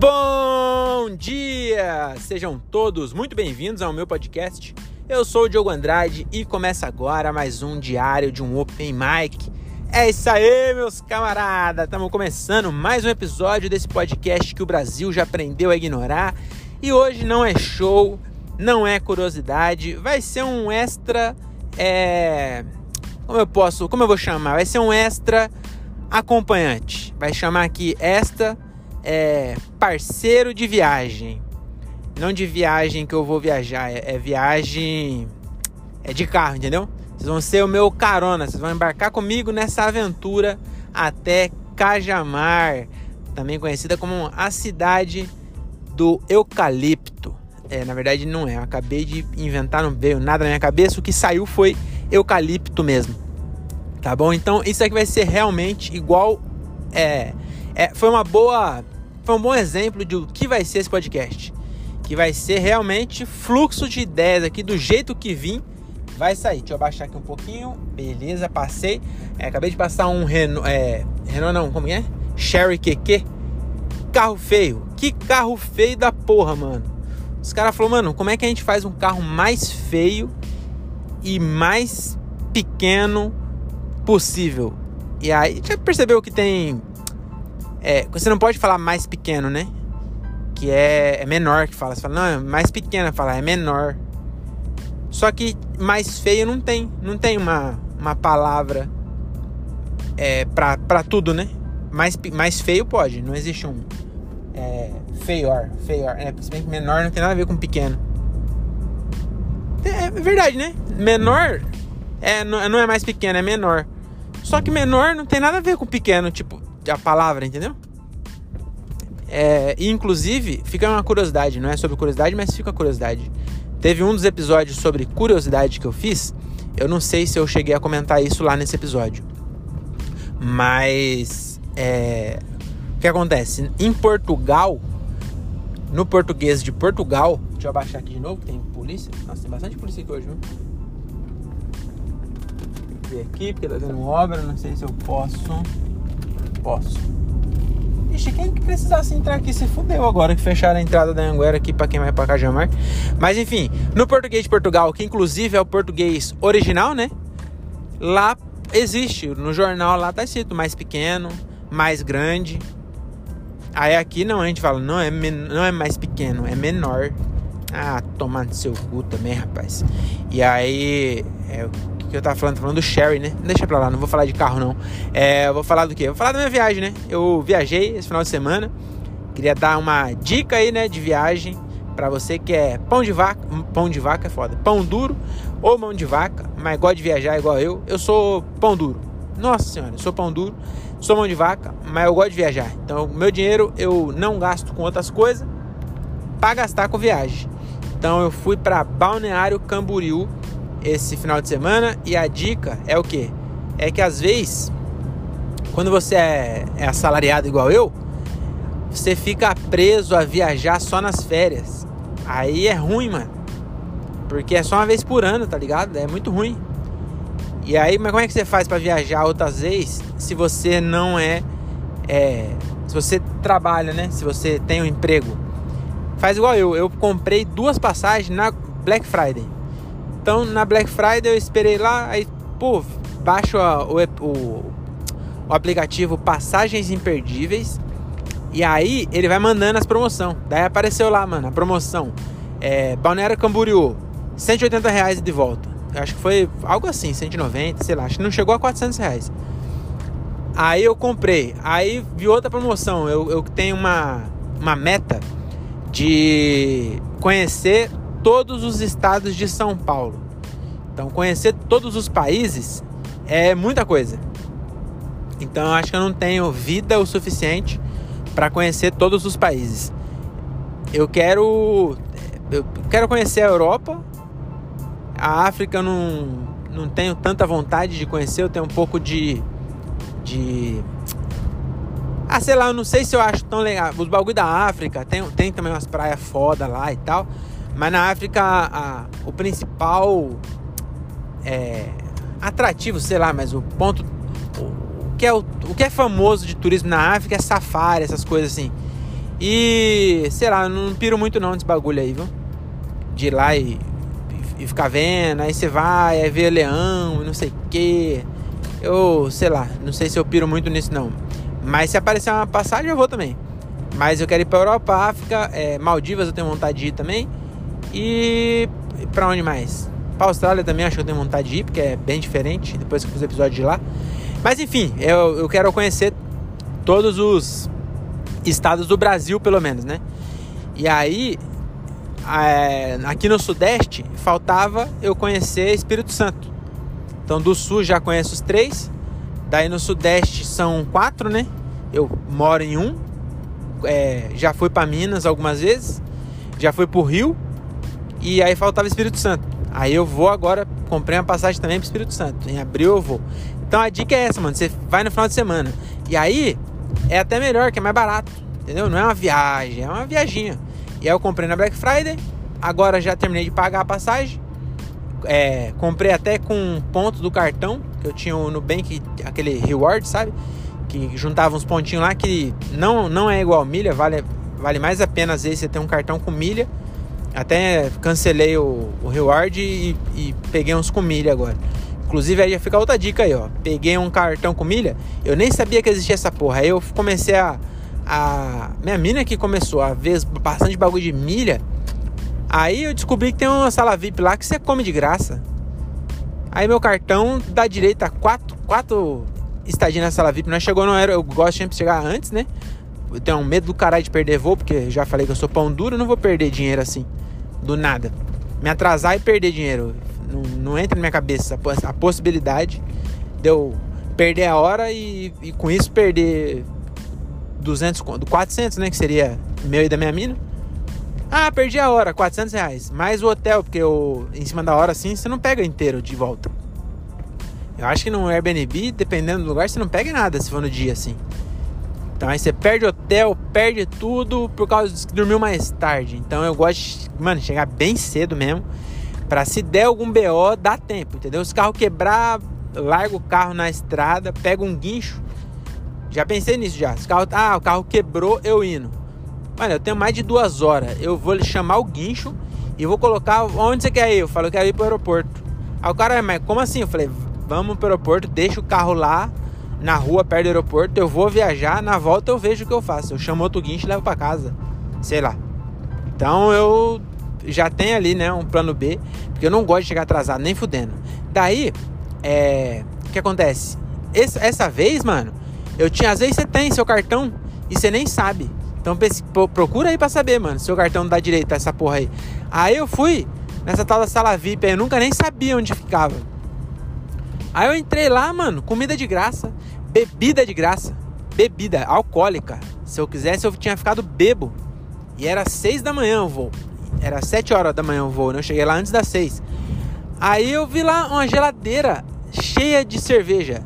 Bom dia! Sejam todos muito bem-vindos ao meu podcast. Eu sou o Diogo Andrade e começa agora mais um diário de um Open Mic. É isso aí, meus camaradas! Estamos começando mais um episódio desse podcast que o Brasil já aprendeu a ignorar. E hoje não é show, não é curiosidade, vai ser um extra. É... Como eu posso. Como eu vou chamar? Vai ser um extra acompanhante. Vai chamar aqui esta é parceiro de viagem. Não de viagem que eu vou viajar, é, é viagem é de carro, entendeu? Vocês vão ser o meu carona, vocês vão embarcar comigo nessa aventura até Cajamar, também conhecida como a cidade do eucalipto. É, na verdade não é, eu acabei de inventar, não veio nada na minha cabeça, o que saiu foi eucalipto mesmo. Tá bom? Então isso aqui vai ser realmente igual é, é, foi uma boa foi um bom exemplo de o que vai ser esse podcast. Que vai ser realmente fluxo de ideias aqui, do jeito que vim, vai sair. Deixa eu abaixar aqui um pouquinho. Beleza, passei. É, acabei de passar um Renault. É, Renault não, como é? Sherry QQ. Carro feio. Que carro feio da porra, mano. Os caras falaram, mano, como é que a gente faz um carro mais feio e mais pequeno possível? E aí, já percebeu que tem é, você não pode falar mais pequeno, né? Que é, é menor que fala. Você fala, não, é mais pequena, fala, é menor. Só que mais feio não tem. Não tem uma, uma palavra é, pra, pra tudo, né? Mais, mais feio pode. Não existe um é, feior. Feior. É, se bem que menor não tem nada a ver com pequeno. É, é verdade, né? Menor é, não, não é mais pequeno, é menor. Só que menor não tem nada a ver com pequeno. Tipo, a palavra, entendeu? É, e inclusive, fica uma curiosidade, não é sobre curiosidade, mas fica a curiosidade. Teve um dos episódios sobre curiosidade que eu fiz. Eu não sei se eu cheguei a comentar isso lá nesse episódio. Mas é, o que acontece? Em Portugal, no português de Portugal, deixa eu abaixar aqui de novo, que tem polícia. Nossa, tem bastante polícia aqui hoje, viu? Ver aqui, porque tá dando obra, não sei se eu posso posso. Ixi, quem que precisasse entrar aqui se fudeu agora que fecharam a entrada da Anguera aqui para quem vai para Cajamar. Mas enfim, no português de Portugal, que inclusive é o português original, né? Lá existe, no jornal lá tá escrito mais pequeno, mais grande. Aí aqui não, a gente fala, não é, não é mais pequeno, é menor. Ah, tomar no seu cu também, rapaz. E aí, é, que eu tava falando, falando do Sherry, né? Deixa pra lá, não vou falar de carro não. É, vou falar do quê? Vou falar da minha viagem, né? Eu viajei esse final de semana. Queria dar uma dica aí, né, de viagem para você que é pão de vaca, pão de vaca é foda, pão duro ou mão de vaca, mas gosta de viajar igual eu. Eu sou pão duro. Nossa senhora, eu sou pão duro, sou mão de vaca, mas eu gosto de viajar. Então, meu dinheiro eu não gasto com outras coisas para gastar com viagem. Então, eu fui para Balneário Camboriú esse final de semana e a dica é o que? É que às vezes, quando você é, é assalariado igual eu, você fica preso a viajar só nas férias. Aí é ruim, mano. Porque é só uma vez por ano, tá ligado? É muito ruim. E aí, mas como é que você faz para viajar outras vezes se você não é, é, se você trabalha, né? Se você tem um emprego. Faz igual eu, eu comprei duas passagens na Black Friday. Então na Black Friday eu esperei lá, aí, pô, baixo a, o, o, o aplicativo Passagens Imperdíveis. E aí ele vai mandando as promoções. Daí apareceu lá, mano, a promoção. É, Balneário Camboriú, 180 reais de volta. Eu acho que foi algo assim, 190, sei lá. Acho que não chegou a 400 reais. Aí eu comprei. Aí vi outra promoção. Eu, eu tenho uma, uma meta de conhecer todos os estados de São Paulo. Então, conhecer todos os países é muita coisa. Então, eu acho que eu não tenho vida o suficiente para conhecer todos os países. Eu quero eu quero conhecer a Europa. A África eu não não tenho tanta vontade de conhecer, eu tenho um pouco de de ah, sei lá, eu não sei se eu acho tão legal. Os bagulho da África, tem, tem também umas praias foda lá e tal. Mas na África, a, o principal é, atrativo, sei lá, mas o ponto. O, que é, o, o que é famoso de turismo na África é safari, essas coisas assim. E, sei lá, não piro muito não nesse bagulho aí, viu? De ir lá e, e ficar vendo, aí você vai, aí vê leão, não sei o quê. Eu, sei lá, não sei se eu piro muito nisso não. Mas se aparecer uma passagem, eu vou também. Mas eu quero ir pra Europa, África, é, Maldivas eu tenho vontade de ir também. E pra onde mais? Pra Austrália também acho que eu tenho vontade de ir, porque é bem diferente, depois que eu fiz o episódio de lá. Mas enfim, eu, eu quero conhecer todos os estados do Brasil, pelo menos, né? E aí, é, aqui no Sudeste, faltava eu conhecer Espírito Santo. Então, do Sul já conheço os três. Daí no Sudeste são quatro, né? Eu moro em um. É, já fui para Minas algumas vezes. Já fui pro Rio. E aí faltava Espírito Santo. Aí eu vou agora, comprei uma passagem também pro Espírito Santo. Em abril eu vou. Então a dica é essa, mano. Você vai no final de semana. E aí, é até melhor, que é mais barato. Entendeu? Não é uma viagem, é uma viaginha. E aí eu comprei na Black Friday. Agora já terminei de pagar a passagem. É, comprei até com ponto do cartão, que eu tinha no Nubank, aquele reward, sabe? Que juntava uns pontinhos lá que não, não é igual milha, vale, vale mais a pena às vezes você ter um cartão com milha. Até cancelei o, o reward e, e peguei uns com milha agora. Inclusive aí já fica outra dica aí, ó. Peguei um cartão com milha, eu nem sabia que existia essa porra. Aí eu comecei a. a minha mina que começou a ver bastante bagulho de milha. Aí eu descobri que tem uma sala VIP lá que você come de graça. Aí meu cartão dá direito a quatro, quatro estadinhas na sala VIP. Nós chegou no aero, eu gosto sempre de chegar antes, né? Eu tenho um medo do caralho de perder voo, porque já falei que eu sou pão duro, não vou perder dinheiro assim, do nada. Me atrasar e perder dinheiro. Não, não entra na minha cabeça a, possibilidade de eu perder a hora e, e com isso perder 200, 400, né? Que seria meu e da minha mina. Ah, perdi a hora, 400 reais. Mais o hotel, porque eu, em cima da hora assim, você não pega inteiro de volta. Eu acho que no Airbnb, dependendo do lugar, você não pega nada se for no dia assim. Então aí você perde hotel, perde tudo por causa de que dormiu mais tarde. Então eu gosto de, mano, chegar bem cedo mesmo Pra se der algum BO, dá tempo, entendeu? Se o carro quebrar, larga o carro na estrada, pega um guincho. Já pensei nisso já. Se carro, ah, o carro quebrou, eu indo. Mano, eu tenho mais de duas horas. Eu vou chamar o guincho e vou colocar. Onde você quer ir? Eu falo, eu quero ir pro aeroporto. Aí o cara, mas como assim? Eu falei, vamos pro aeroporto, deixa o carro lá na rua perto do aeroporto. Eu vou viajar, na volta eu vejo o que eu faço. Eu chamo outro guincho e levo pra casa. Sei lá. Então eu já tem ali, né, um plano B, porque eu não gosto de chegar atrasado, nem fudendo. Daí, é, o que acontece? Essa, essa vez, mano, eu tinha, às vezes você tem seu cartão e você nem sabe. Então procura aí pra saber, mano, seu cartão dá direito a essa porra aí. Aí eu fui nessa tal da sala VIP, eu nunca nem sabia onde ficava. Aí eu entrei lá, mano, comida de graça, bebida de graça, bebida alcoólica. Se eu quisesse, eu tinha ficado bebo. E era seis da manhã o voo. Era 7 horas da manhã o voo, né? Eu cheguei lá antes das 6. Aí eu vi lá uma geladeira cheia de cerveja.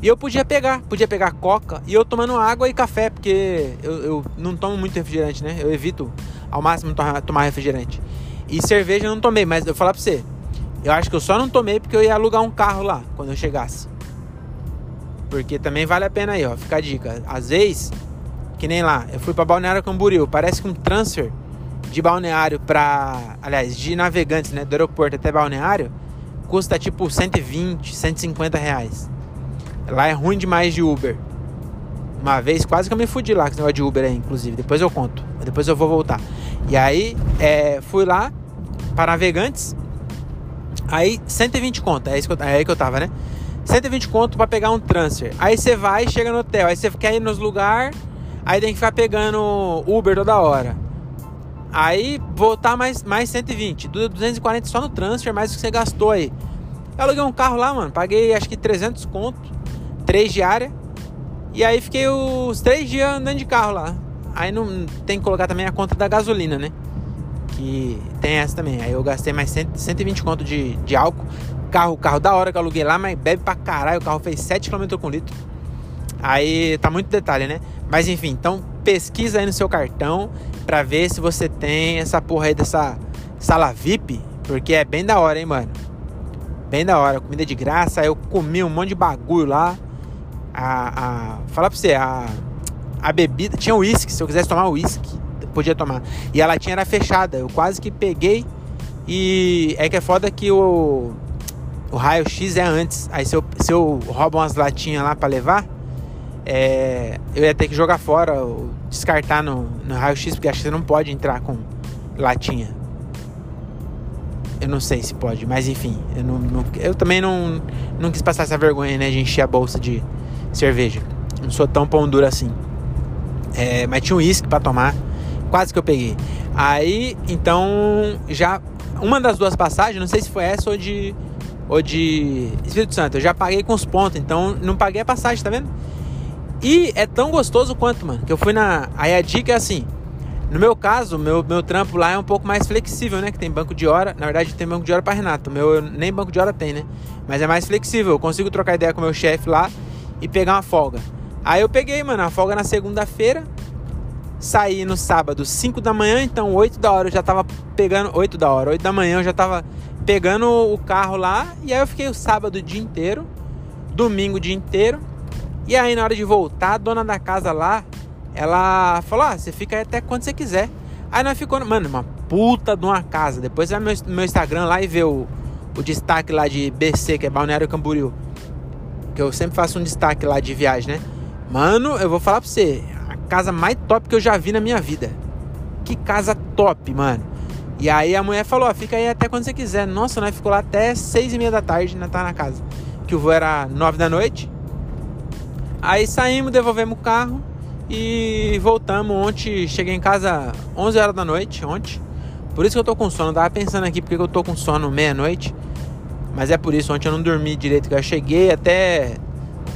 E eu podia pegar, podia pegar coca e eu tomando água e café, porque eu, eu não tomo muito refrigerante, né? Eu evito ao máximo tomar refrigerante. E cerveja eu não tomei, mas eu vou falar pra você, eu acho que eu só não tomei porque eu ia alugar um carro lá quando eu chegasse. Porque também vale a pena aí, ó, fica a dica. Às vezes, que nem lá, eu fui pra Balneário Camboriú, parece que um transfer de balneário para, aliás, de navegantes, né, do aeroporto até balneário, custa tipo 120, 150 reais. Lá é ruim demais de Uber. Uma vez quase que eu me fudi lá com esse negócio de Uber aí, inclusive. Depois eu conto. Depois eu vou voltar. E aí, é, fui lá para navegantes. Aí, 120 conto. É, isso que eu, é aí que eu tava, né? 120 conto para pegar um transfer. Aí você vai, chega no hotel. Aí você quer ir nos lugares. Aí tem que ficar pegando Uber toda hora. Aí voltar mais, mais 120, 240 só no transfer, mais o que você gastou aí. Eu aluguei um carro lá, mano, paguei acho que 300 conto, 3 diária. E aí fiquei os 3 dias andando de carro lá. Aí não tem que colocar também a conta da gasolina, né? Que tem essa também. Aí eu gastei mais 100, 120 conto de, de álcool. Carro, carro da hora que eu aluguei lá, mas bebe pra caralho. O carro fez 7 km com litro. Aí tá muito detalhe, né? Mas enfim, então pesquisa aí no seu cartão para ver se você tem essa porra aí dessa sala VIP, porque é bem da hora, hein, mano. Bem da hora, comida de graça. Eu comi um monte de bagulho lá. A, a, falar pra você, a a bebida. Tinha uísque, se eu quisesse tomar uísque, podia tomar. E a latinha era fechada. Eu quase que peguei. E é que é foda que o, o raio-x é antes. Aí se eu, se eu roubo umas latinhas lá para levar, é, eu ia ter que jogar fora, ou descartar no, no raio-x, porque acho que você não pode entrar com latinha. Eu não sei se pode, mas enfim. Eu, não, não, eu também não, não quis passar essa vergonha, né? De encher a bolsa de cerveja. Não sou tão pão duro assim. É, mas tinha um uísque pra tomar. Quase que eu peguei. Aí, então, já. Uma das duas passagens, não sei se foi essa ou de. Ou de Espírito Santo. Eu já paguei com os pontos, então não paguei a passagem, tá vendo? E é tão gostoso quanto, mano. Que eu fui na. Aí a dica é assim: no meu caso, meu, meu trampo lá é um pouco mais flexível, né? Que tem banco de hora. Na verdade, tem banco de hora para Renato. Meu nem banco de hora tem, né? Mas é mais flexível. Eu consigo trocar ideia com meu chefe lá e pegar uma folga. Aí eu peguei, mano, a folga na segunda-feira. Saí no sábado, 5 da manhã, então 8 da hora eu já tava pegando. 8 da hora, 8 da manhã eu já tava pegando o carro lá. E aí eu fiquei o sábado o dia inteiro, domingo o dia inteiro. E aí na hora de voltar, a dona da casa lá ela falou: ah, você fica aí até quando você quiser. Aí nós ficamos, mano, uma puta de uma casa. Depois vai meu, meu Instagram lá e vê o, o destaque lá de BC, que é Balneário Camboriú. Que eu sempre faço um destaque lá de viagem, né? Mano, eu vou falar pra você, a casa mais top que eu já vi na minha vida. Que casa top, mano. E aí a mulher falou, ó, fica aí até quando você quiser. Nossa, nós ficou lá até seis e meia da tarde, né, tá na casa. Que o voo era nove da noite. Aí saímos, devolvemos o carro. E voltamos ontem, cheguei em casa 11 horas da noite, ontem. Por isso que eu tô com sono. Eu tava pensando aqui porque eu tô com sono meia-noite. Mas é por isso, ontem eu não dormi direito. Eu cheguei até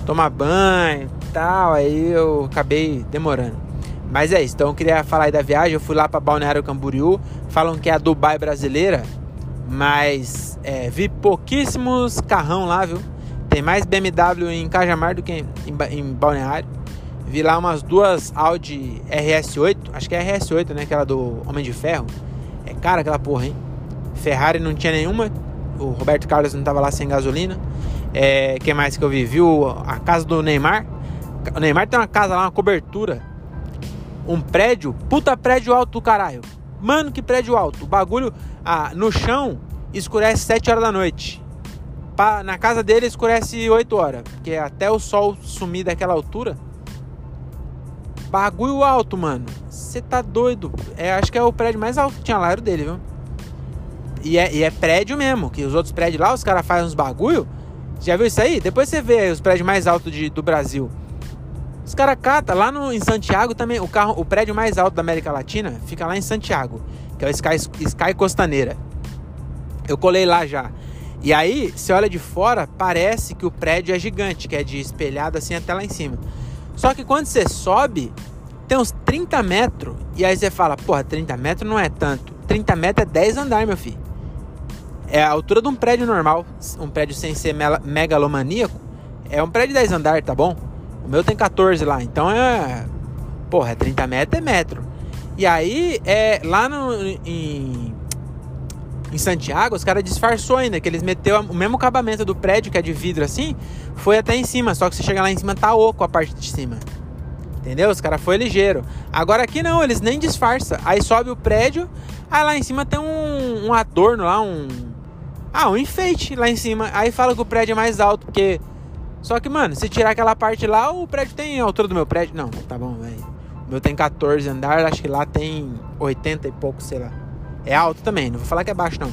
tomar banho tal. Aí eu acabei demorando. Mas é isso. Então eu queria falar aí da viagem. Eu fui lá para Balneário Camboriú. Falam que é a Dubai brasileira. Mas é, vi pouquíssimos carrão lá, viu? Tem mais BMW em Cajamar do que em, em, Balneário. Vi lá umas duas Audi RS8, acho que é RS8, né? Aquela do Homem de Ferro. É cara aquela porra, hein? Ferrari não tinha nenhuma. O Roberto Carlos não tava lá sem gasolina. É, que mais que eu vi? Viu a casa do Neymar? O Neymar tem uma casa lá, uma cobertura. Um prédio, puta prédio alto do caralho. Mano, que prédio alto. O bagulho ah, no chão escurece 7 horas da noite. Pa, na casa dele escurece 8 horas. Porque até o sol sumir daquela altura Bagulho alto, mano. Você tá doido. É, acho que é o prédio mais alto que tinha lá, era o dele, viu? E é, e é prédio mesmo, que os outros prédios lá, os caras fazem uns bagulho. Já viu isso aí? Depois você vê os prédios mais altos de, do Brasil. Os caras catam lá no, em Santiago também. O, carro, o prédio mais alto da América Latina fica lá em Santiago, que é o Sky, Sky Costaneira. Eu colei lá já. E aí, você olha de fora, parece que o prédio é gigante, que é de espelhado assim até lá em cima. Só que quando você sobe, tem uns 30 metros. E aí você fala, porra, 30 metros não é tanto. 30 metros é 10 andares, meu filho. É a altura de um prédio normal. Um prédio sem ser megalomaníaco. É um prédio de 10 andares, tá bom? O meu tem 14 lá. Então é. Porra, é 30 metros é metro. E aí, é, lá no, em, em Santiago, os caras disfarçou ainda, que eles meteu o mesmo acabamento do prédio, que é de vidro assim, foi até em cima, só que você chega lá em cima tá oco a parte de cima. Entendeu? Os caras foi ligeiro. Agora aqui não, eles nem disfarçam. Aí sobe o prédio, aí lá em cima tem um, um adorno lá, um. Ah, um enfeite lá em cima. Aí fala que o prédio é mais alto, porque. Só que, mano, se tirar aquela parte lá, o prédio tem a altura do meu prédio. Não, tá bom, velho. O meu tem 14 andares, acho que lá tem 80 e pouco, sei lá. É alto também, não vou falar que é baixo, não.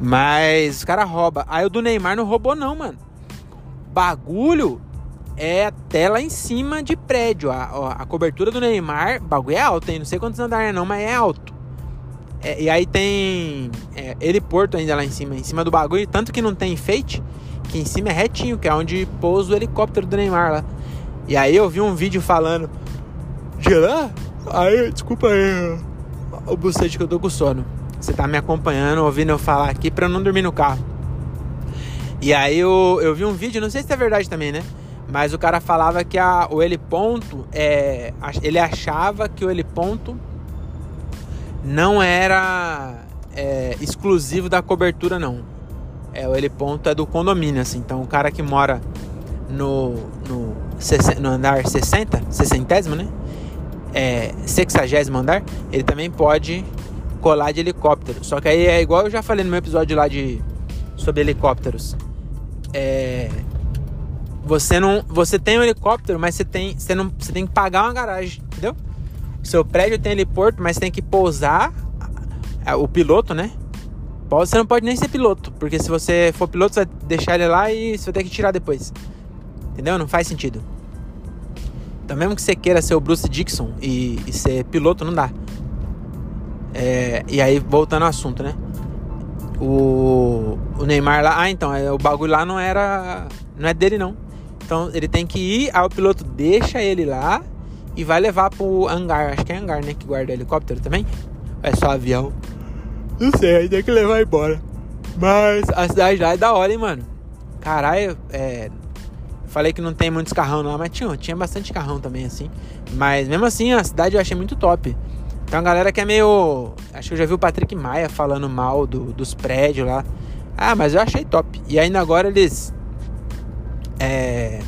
Mas os caras roubam. Aí o do Neymar não roubou, não, mano bagulho é até lá em cima de prédio. A, a cobertura do Neymar, bagulho é alto, hein? Não sei quantos andares é não, mas é alto. É, e aí tem é, heliporto ainda lá em cima, em cima do bagulho. Tanto que não tem enfeite, que em cima é retinho, que é onde pousa o helicóptero do Neymar lá. E aí eu vi um vídeo falando de lá. Aí, desculpa aí, o bucete que eu tô com sono. Você tá me acompanhando, ouvindo eu falar aqui pra eu não dormir no carro. E aí eu, eu vi um vídeo, não sei se é verdade também, né? Mas o cara falava que a, o heliponto, é, ele achava que o heliponto não era é, exclusivo da cobertura, não. É, o heliponto é do condomínio, assim. Então o cara que mora no, no, no andar 60, 60, né? é, 60 andar, ele também pode colar de helicóptero. Só que aí é igual eu já falei no meu episódio lá de sobre helicópteros. É, você não, você tem um helicóptero, mas você tem, você não, você tem que pagar uma garagem, entendeu? Seu prédio tem heliporto, mas tem que pousar o piloto, né? Você não pode nem ser piloto, porque se você for piloto, você vai deixar ele lá e você vai ter que tirar depois. Entendeu? Não faz sentido. Então, mesmo que você queira ser o Bruce Dixon e, e ser piloto, não dá. É, e aí, voltando ao assunto, né? O, o Neymar lá. Ah, então, é, o bagulho lá não era. Não é dele, não. Então, ele tem que ir, aí o piloto deixa ele lá e vai levar pro hangar. Acho que é hangar, né? Que guarda helicóptero também. É só avião. Não sei, aí tem que levar embora. Mas a cidade lá é da hora, hein, mano. Caralho, é. Falei que não tem muitos carrão lá, mas tinha, tinha bastante carrão também, assim. Mas mesmo assim, a cidade eu achei muito top. Tem uma galera que é meio. Acho que eu já vi o Patrick Maia falando mal do, dos prédios lá. Ah, mas eu achei top. E ainda agora eles. É.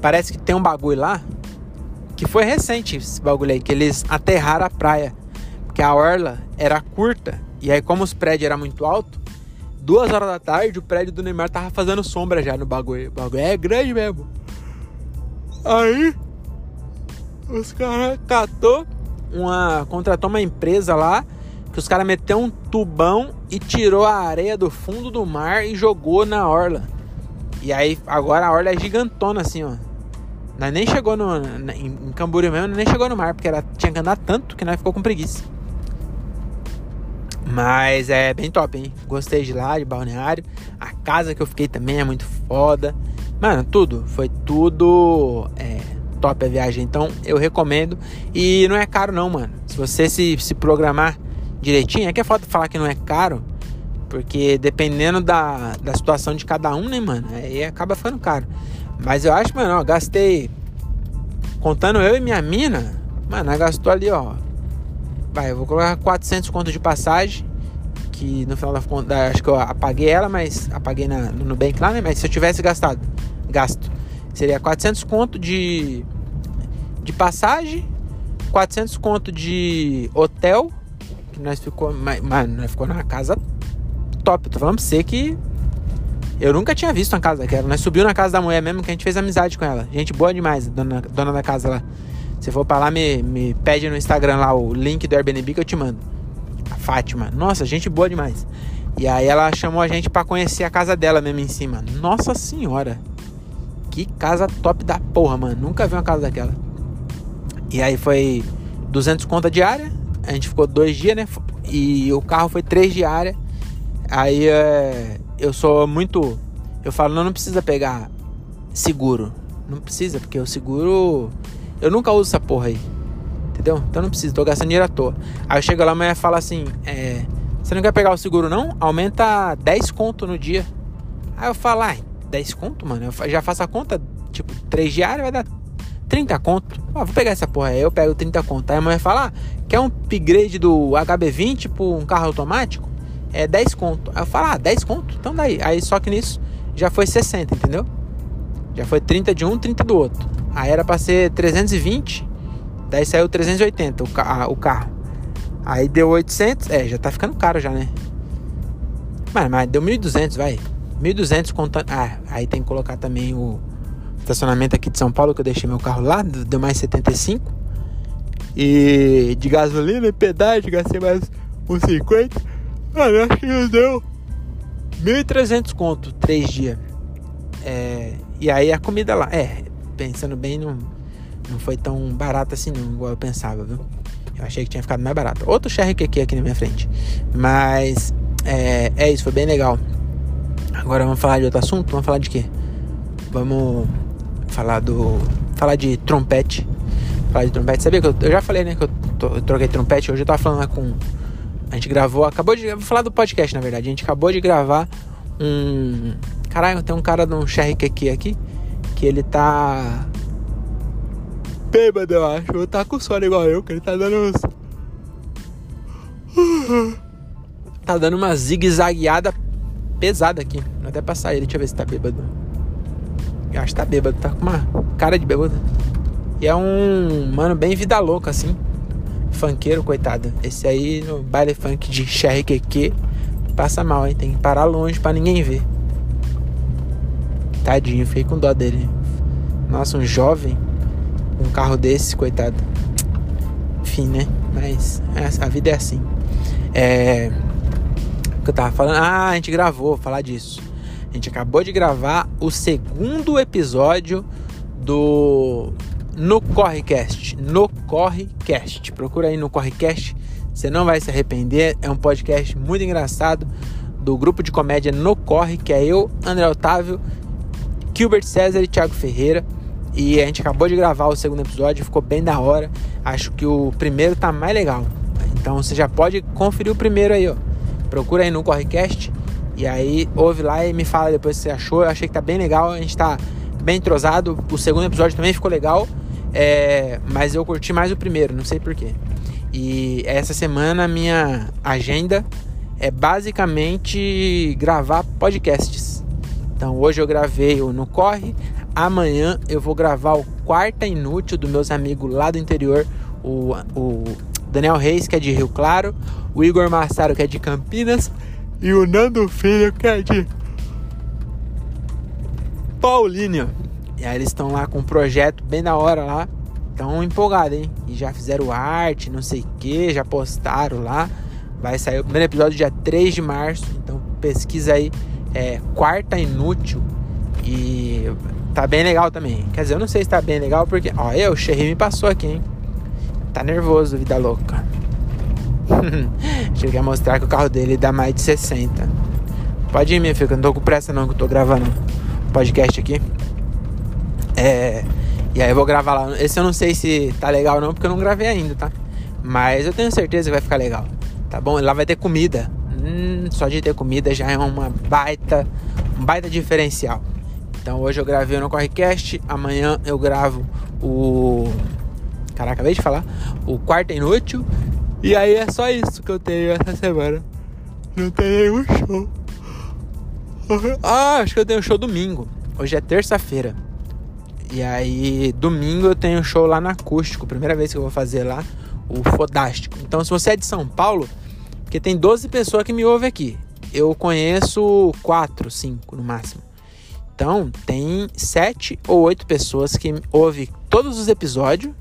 Parece que tem um bagulho lá. Que foi recente esse bagulho aí. Que eles aterraram a praia que a orla era curta. E aí, como os prédios eram muito altos, duas horas da tarde o prédio do Neymar tava fazendo sombra já no bagulho. O bagulho é grande mesmo. Aí, os caras catou uma. contratou uma empresa lá. Que os caras meteu um tubão e tirou a areia do fundo do mar e jogou na orla. E aí agora a orla é gigantona assim, ó. Nós nem chegou no, em, em Camboriú mesmo, nem chegou no mar, porque era, tinha que andar tanto que nós ficou com preguiça. Mas é bem top, hein? Gostei de lá, de balneário. A casa que eu fiquei também é muito foda. Mano, tudo. Foi tudo é, top a viagem. Então eu recomendo. E não é caro, não, mano. Se você se, se programar direitinho, é que é foda falar que não é caro. Porque dependendo da, da situação de cada um, né, mano? Aí acaba ficando caro. Mas eu acho, mano, ó, gastei. Contando eu e minha mina, mano, gastou ali, ó, Vai, eu vou colocar 400 conto de passagem. Que no final da conta, acho que eu apaguei ela, mas apaguei na, no Nubank lá, né? Mas se eu tivesse gastado, gasto, seria 400 conto de, de passagem, 400 conto de hotel. Que nós ficou, mano, nós ficou numa casa top. Tô falando pra você que eu nunca tinha visto uma casa daquela. Nós subiu na casa da mulher mesmo, que a gente fez amizade com ela. Gente boa demais, dona, dona da casa lá. Se for pra lá, me, me pede no Instagram lá o link do Airbnb que eu te mando. A Fátima. Nossa, gente boa demais. E aí ela chamou a gente para conhecer a casa dela mesmo em cima. Nossa senhora. Que casa top da porra, mano. Nunca vi uma casa daquela. E aí foi 200 conta diária. A gente ficou dois dias, né? E o carro foi três diárias. Aí é, eu sou muito. Eu falo, não, não precisa pegar seguro. Não precisa, porque o seguro eu nunca uso essa porra aí. Entendeu? Então não preciso, tô gastando dinheiro à toa. Aí eu chego lá, a mulher fala assim: é, Você não quer pegar o seguro não? Aumenta 10 conto no dia. Aí eu falo: Ah, 10 conto, mano? Eu já faço a conta, tipo, 3 diários vai dar 30 conto. Ah, vou pegar essa porra aí, eu pego 30 conto. Aí a mulher fala: ah, Quer um upgrade do HB20 tipo um carro automático? É 10 conto. Aí eu falo: Ah, 10 conto? Então daí. Aí só que nisso já foi 60, entendeu? Já foi 30 de um, 30 do outro. Aí era pra ser 320, daí saiu 380 o, ca o carro. Aí deu 800, é, já tá ficando caro já, né? Mas, mas deu 1.200, vai. 1.200 contando. Ah, aí tem que colocar também o estacionamento aqui de São Paulo, que eu deixei meu carro lá, deu mais 75. E de gasolina e pedágio, gastei mais uns 50. Mano, acho que deu 1.300 conto, 3 dias. É, e aí a comida lá, é, pensando bem, não, não foi tão barato assim não, igual eu pensava, viu? Eu achei que tinha ficado mais barato. Outro Cherry aqui, aqui na minha frente. Mas é, é isso, foi bem legal. Agora vamos falar de outro assunto? Vamos falar de quê? Vamos falar do. Falar de trompete. Falar de trompete. Sabia que eu, eu já falei, né? Que eu, eu, troquei trompete. Hoje eu tava falando lá com. A gente gravou. Acabou de. Vou falar do podcast, na verdade. A gente acabou de gravar um. Caralho, tem um cara de um aqui aqui que ele tá bêbado, eu acho. Ou tá com sono igual eu, que ele tá dando uns. Tá dando uma zigue-zagueada pesada aqui. Vou até passar ele, deixa eu ver se tá bêbado. Eu acho que tá bêbado, tá com uma cara de bêbado. E é um mano bem vida louca, assim. Funkeiro, coitado. Esse aí no baile funk de Xerrequeque passa mal, hein? Tem que parar longe para ninguém ver. Tadinho, fiquei com dó dele. Nossa, um jovem, um carro desse, coitado. Enfim, né? Mas a vida é assim. É. O que eu tava falando? Ah, a gente gravou, vou falar disso. A gente acabou de gravar o segundo episódio do No Correcast. No Correcast. Procura aí no Correcast. Você não vai se arrepender. É um podcast muito engraçado do grupo de comédia No Corre, que é eu, André Otávio, Gilbert César e Thiago Ferreira. E a gente acabou de gravar o segundo episódio, ficou bem da hora. Acho que o primeiro tá mais legal. Então você já pode conferir o primeiro aí, ó. Procura aí no Correcast e aí ouve lá e me fala depois se você achou. Eu achei que tá bem legal, a gente tá bem entrosado. O segundo episódio também ficou legal, é... mas eu curti mais o primeiro, não sei porquê. E essa semana minha agenda é basicamente gravar podcasts. Então hoje eu gravei o No Corre, amanhã eu vou gravar o Quarta Inútil dos meus amigos lá do interior, o, o Daniel Reis, que é de Rio Claro, o Igor Massaro, que é de Campinas, e o Nando Filho, que é de Paulínia. E aí eles estão lá com um projeto bem da hora lá. Estão empolgados, hein? E já fizeram arte, não sei o que, já postaram lá. Vai sair o primeiro episódio dia 3 de março. Então pesquisa aí. É Quarta Inútil. E tá bem legal também. Quer dizer, eu não sei se tá bem legal porque. Ó, eu, o Xerri me passou aqui, hein? Tá nervoso, vida louca. Achei que ia mostrar que o carro dele dá mais de 60. Pode ir, minha filha, que eu não tô com pressa não, que eu tô gravando podcast aqui. É. E aí eu vou gravar lá. Esse eu não sei se tá legal ou não, porque eu não gravei ainda, tá? Mas eu tenho certeza que vai ficar legal. Tá bom? Lá vai ter comida. Hum, só de ter comida já é uma baita, um baita diferencial. Então hoje eu gravei no Correcast, amanhã eu gravo o. Caraca, acabei de falar. O quarto inútil. E aí é só isso que eu tenho essa semana. Não tem nenhum show. Ah, acho que eu tenho show domingo. Hoje é terça-feira. E aí, domingo eu tenho show lá na Acústico. Primeira vez que eu vou fazer lá, o Fodástico. Então, se você é de São Paulo, porque tem 12 pessoas que me ouvem aqui. Eu conheço 4, 5 no máximo. Então, tem 7 ou 8 pessoas que ouvem todos os episódios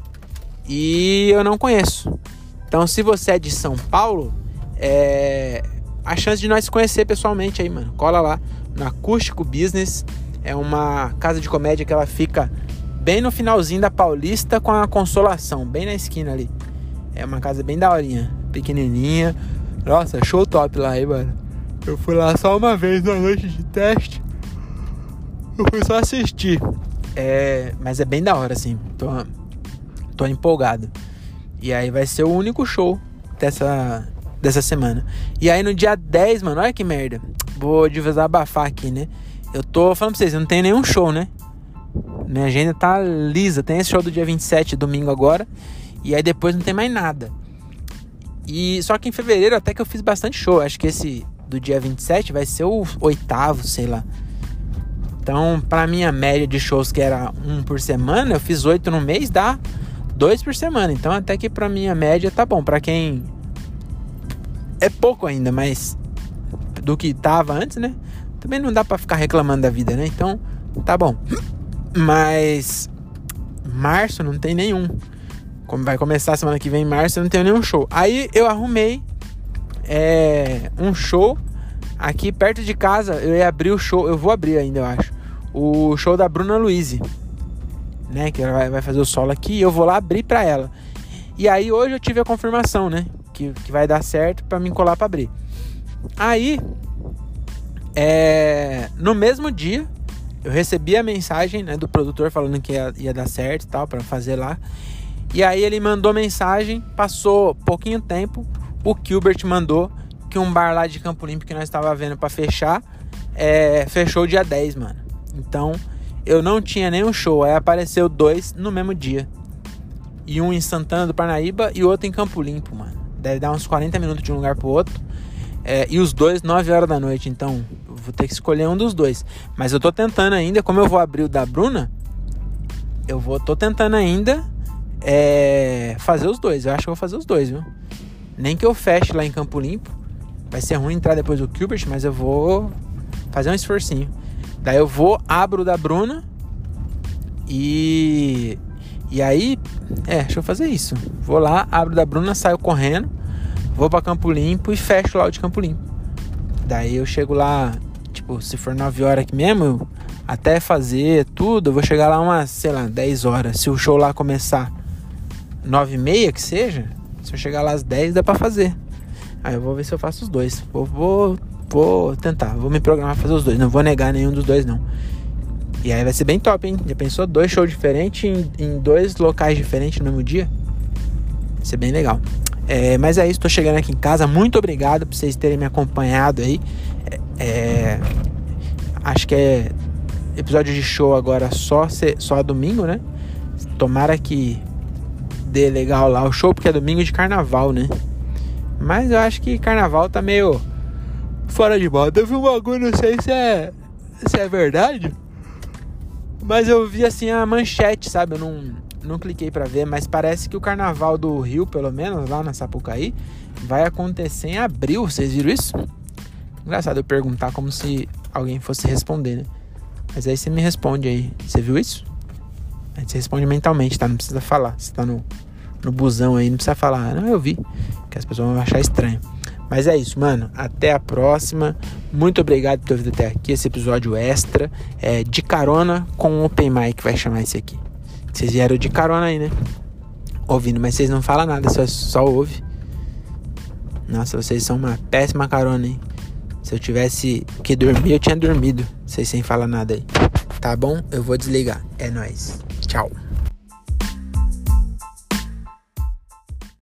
e eu não conheço. Então, se você é de São Paulo, é a chance de nós se conhecer pessoalmente aí, mano. Cola lá no Acústico Business. É uma casa de comédia que ela fica bem no finalzinho da Paulista com a Consolação, bem na esquina ali. É uma casa bem daorinha, pequenininha. Nossa, show top lá, hein, mano. Eu fui lá só uma vez na noite de teste. Eu fui só assistir. É, mas é bem da hora, assim. Tô, tô empolgado. E aí vai ser o único show dessa, dessa semana. E aí no dia 10, mano, olha que merda. Vou desabafar aqui, né? Eu tô falando pra vocês, não tenho nenhum show, né? Minha agenda tá lisa. Tem esse show do dia 27, domingo agora. E aí depois não tem mais nada. E só que em fevereiro até que eu fiz bastante show. Acho que esse do dia 27 vai ser o oitavo, sei lá. Então, pra minha média de shows que era um por semana, eu fiz oito no mês, dá dois por semana. Então, até que pra minha média tá bom. Pra quem é pouco ainda, mas do que tava antes, né? Também não dá para ficar reclamando da vida, né? Então, tá bom. Mas março não tem nenhum. Como vai começar semana que vem, março, eu não tenho nenhum show. Aí eu arrumei é, um show aqui perto de casa. Eu ia abrir o show, eu vou abrir ainda, eu acho. O show da Bruna Luiz, né? Que ela vai fazer o solo aqui. E eu vou lá abrir pra ela. E aí hoje eu tive a confirmação, né? Que, que vai dar certo para mim colar pra abrir. Aí é, no mesmo dia, eu recebi a mensagem né, do produtor falando que ia, ia dar certo e tal, para fazer lá. E aí ele mandou mensagem, passou pouquinho tempo, o Gilbert mandou que um bar lá de Campo Limpo que nós estava vendo para fechar, é, fechou dia 10, mano. Então, eu não tinha nenhum show, aí apareceu dois no mesmo dia. E um em Santana do Parnaíba e outro em Campo Limpo, mano. Deve dar uns 40 minutos de um lugar pro outro. É, e os dois 9 horas da noite, então vou ter que escolher um dos dois. Mas eu tô tentando ainda, como eu vou abrir o da Bruna, eu vou. tô tentando ainda é, fazer os dois. Eu acho que eu vou fazer os dois, viu? Nem que eu feche lá em Campo Limpo. Vai ser ruim entrar depois do Gilbert, mas eu vou fazer um esforcinho. Daí eu vou, abro da Bruna e. E aí, é, deixa eu fazer isso. Vou lá, abro da Bruna, saio correndo, vou para Campo Limpo e fecho lá o de Campo Limpo. Daí eu chego lá, tipo, se for 9 horas aqui mesmo, até fazer tudo, eu vou chegar lá umas, sei lá, 10 horas. Se o show lá começar 9 e meia que seja, se eu chegar lá às 10 dá pra fazer. Aí eu vou ver se eu faço os dois. Vou, vou, vou tentar, vou me programar pra fazer os dois. Não vou negar nenhum dos dois, não. E aí vai ser bem top, hein? Já pensou dois shows diferentes em, em dois locais diferentes no mesmo dia? Vai ser bem legal. É, mas é isso, tô chegando aqui em casa. Muito obrigado por vocês terem me acompanhado aí. É, é acho que é episódio de show agora só, só domingo, né? Tomara que dê legal lá o show, porque é domingo de carnaval, né? Mas eu acho que carnaval tá meio fora de moda. Eu vi um bagulho, não sei se é, se é verdade. Mas eu vi assim a manchete, sabe? Eu não, não cliquei para ver, mas parece que o carnaval do Rio, pelo menos lá na Sapucaí, vai acontecer em abril. Vocês viram isso? Engraçado eu perguntar como se alguém fosse responder, né? Mas aí você me responde aí. Você viu isso? Aí você responde mentalmente, tá? Não precisa falar. Você tá no, no busão aí, não precisa falar. Não, eu vi. Que as pessoas vão achar estranho. Mas é isso, mano. Até a próxima. Muito obrigado por ter vindo até aqui. Esse episódio extra é de carona com o Open Mic, vai chamar esse aqui. Vocês vieram de carona aí, né? Ouvindo, mas vocês não falam nada, só, só ouve. Nossa, vocês são uma péssima carona, hein? Se eu tivesse que dormir, eu tinha dormido. Vocês sem falar nada aí. Tá bom? Eu vou desligar. É nóis. Chao.